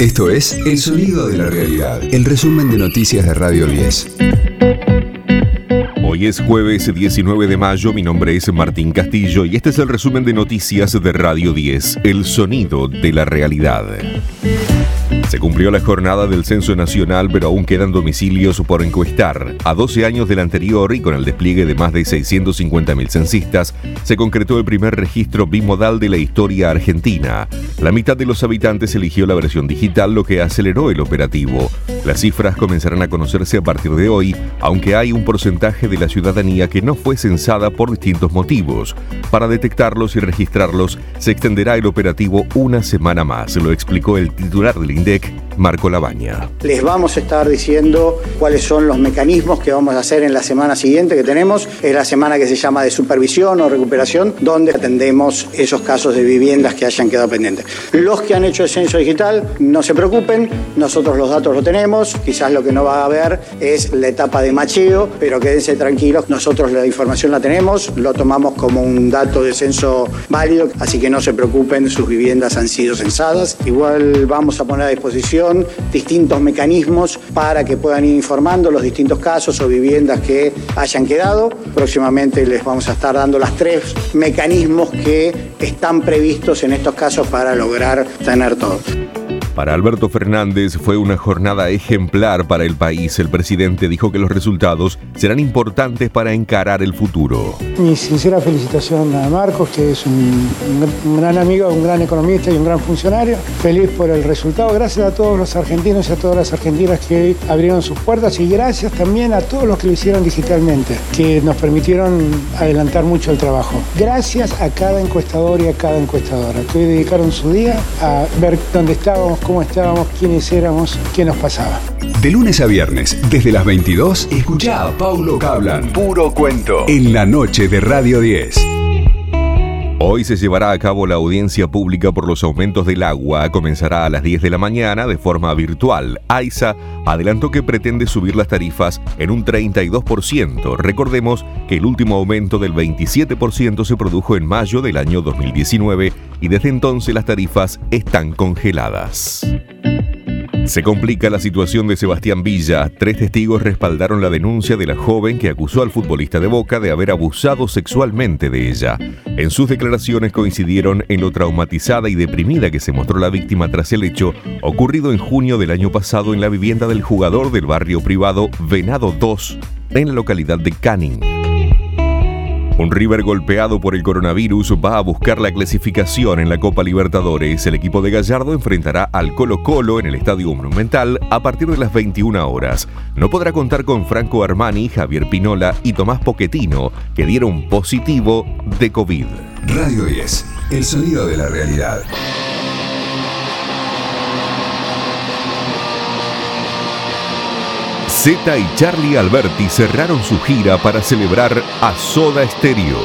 Esto es El Sonido de la Realidad, el resumen de noticias de Radio 10. Hoy es jueves 19 de mayo, mi nombre es Martín Castillo y este es el resumen de noticias de Radio 10, El Sonido de la Realidad. Se cumplió la jornada del censo nacional, pero aún quedan domicilios por encuestar. A 12 años del anterior y con el despliegue de más de 650.000 censistas, se concretó el primer registro bimodal de la historia argentina. La mitad de los habitantes eligió la versión digital, lo que aceleró el operativo. Las cifras comenzarán a conocerse a partir de hoy, aunque hay un porcentaje de la ciudadanía que no fue censada por distintos motivos. Para detectarlos y registrarlos, se extenderá el operativo una semana más, lo explicó el titular del INDEC music. Marco Labaña. Les vamos a estar diciendo cuáles son los mecanismos que vamos a hacer en la semana siguiente que tenemos. Es la semana que se llama de supervisión o recuperación, donde atendemos esos casos de viviendas que hayan quedado pendientes. Los que han hecho el censo digital, no se preocupen, nosotros los datos los tenemos. Quizás lo que no va a haber es la etapa de macheo, pero quédense tranquilos, nosotros la información la tenemos, lo tomamos como un dato de censo válido, así que no se preocupen, sus viviendas han sido censadas. Igual vamos a poner a disposición distintos mecanismos para que puedan ir informando los distintos casos o viviendas que hayan quedado. Próximamente les vamos a estar dando las tres mecanismos que están previstos en estos casos para lograr tener todo. Para Alberto Fernández fue una jornada ejemplar para el país. El presidente dijo que los resultados serán importantes para encarar el futuro. Mi sincera felicitación a Marcos, que es un, gran amigo, un gran economista y un gran funcionario. Feliz por el resultado. Gracias a todos los argentinos y a todas las argentinas que abrieron sus puertas y gracias también a todos los que lo hicieron digitalmente, que nos permitieron adelantar mucho el trabajo. Gracias a cada encuestador y a cada encuestadora que hoy dedicaron su día a ver dónde estábamos cómo estábamos, quiénes éramos, qué nos pasaba. De lunes a viernes, desde las 22, escucha a Paulo Cablan. Puro cuento. En la noche de Radio 10. Hoy se llevará a cabo la audiencia pública por los aumentos del agua. Comenzará a las 10 de la mañana de forma virtual. AISA adelantó que pretende subir las tarifas en un 32%. Recordemos que el último aumento del 27% se produjo en mayo del año 2019 y desde entonces las tarifas están congeladas. Se complica la situación de Sebastián Villa. Tres testigos respaldaron la denuncia de la joven que acusó al futbolista de Boca de haber abusado sexualmente de ella. En sus declaraciones coincidieron en lo traumatizada y deprimida que se mostró la víctima tras el hecho ocurrido en junio del año pasado en la vivienda del jugador del barrio privado Venado 2 en la localidad de Canning. Un River golpeado por el coronavirus va a buscar la clasificación en la Copa Libertadores. El equipo de Gallardo enfrentará al Colo Colo en el Estadio Monumental a partir de las 21 horas. No podrá contar con Franco Armani, Javier Pinola y Tomás Poquetino, que dieron positivo de COVID. Radio 10, el sonido de la realidad. Zeta y Charlie Alberti cerraron su gira para celebrar a Soda Stereo.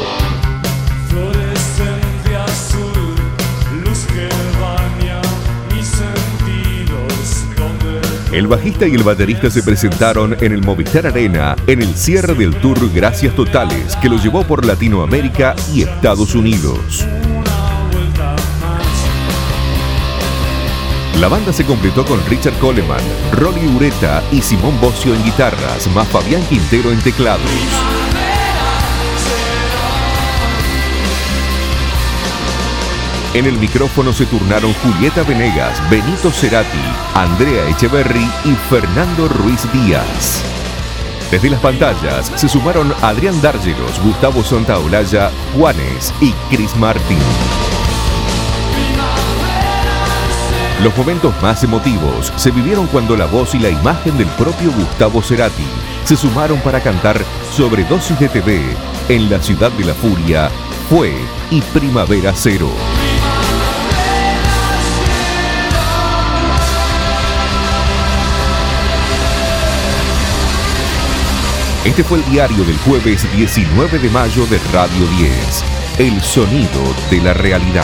El bajista y el baterista se presentaron en el Movistar Arena en el cierre del tour Gracias Totales, que lo llevó por Latinoamérica y Estados Unidos. La banda se completó con Richard Coleman, Rolly Ureta y Simón Bocio en guitarras, más Fabián Quintero en teclados. En el micrófono se turnaron Julieta Venegas, Benito Cerati, Andrea Echeverry y Fernando Ruiz Díaz. Desde las pantallas se sumaron Adrián Dárgelos, Gustavo Santaolalla, Juanes y Chris Martín. Los momentos más emotivos se vivieron cuando la voz y la imagen del propio Gustavo Cerati se sumaron para cantar sobre dosis de TV en la ciudad de la furia, fue y Primavera Cero. Este fue el diario del jueves 19 de mayo de Radio 10, El sonido de la realidad.